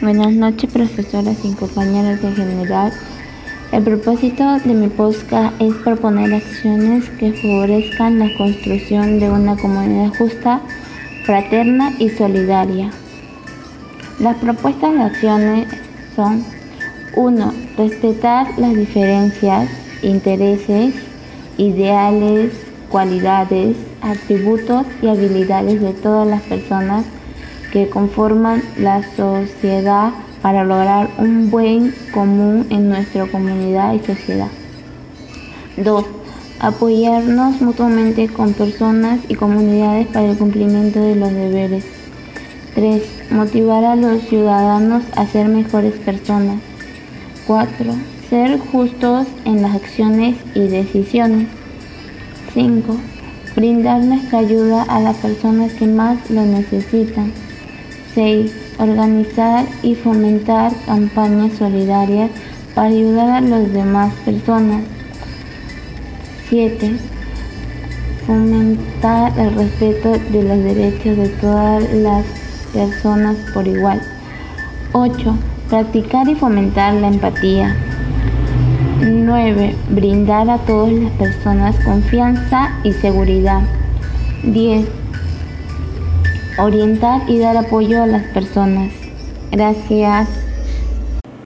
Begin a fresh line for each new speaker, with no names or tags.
Buenas noches, profesoras y compañeros en general. El propósito de mi podcast es proponer acciones que favorezcan la construcción de una comunidad justa, fraterna y solidaria. Las propuestas de acciones son 1. Respetar las diferencias, intereses, ideales, cualidades, atributos y habilidades de todas las personas que conforman la sociedad para lograr un buen común en nuestra comunidad y sociedad. 2. Apoyarnos mutuamente con personas y comunidades para el cumplimiento de los deberes. 3. Motivar a los ciudadanos a ser mejores personas. 4. Ser justos en las acciones y decisiones. 5. Brindar nuestra ayuda a las personas que más lo necesitan. 6. Organizar y fomentar campañas solidarias para ayudar a las demás personas. 7. Fomentar el respeto de los derechos de todas las personas por igual. 8. Practicar y fomentar la empatía. 9. Brindar a todas las personas confianza y seguridad. 10 orientar y dar apoyo a las personas. Gracias.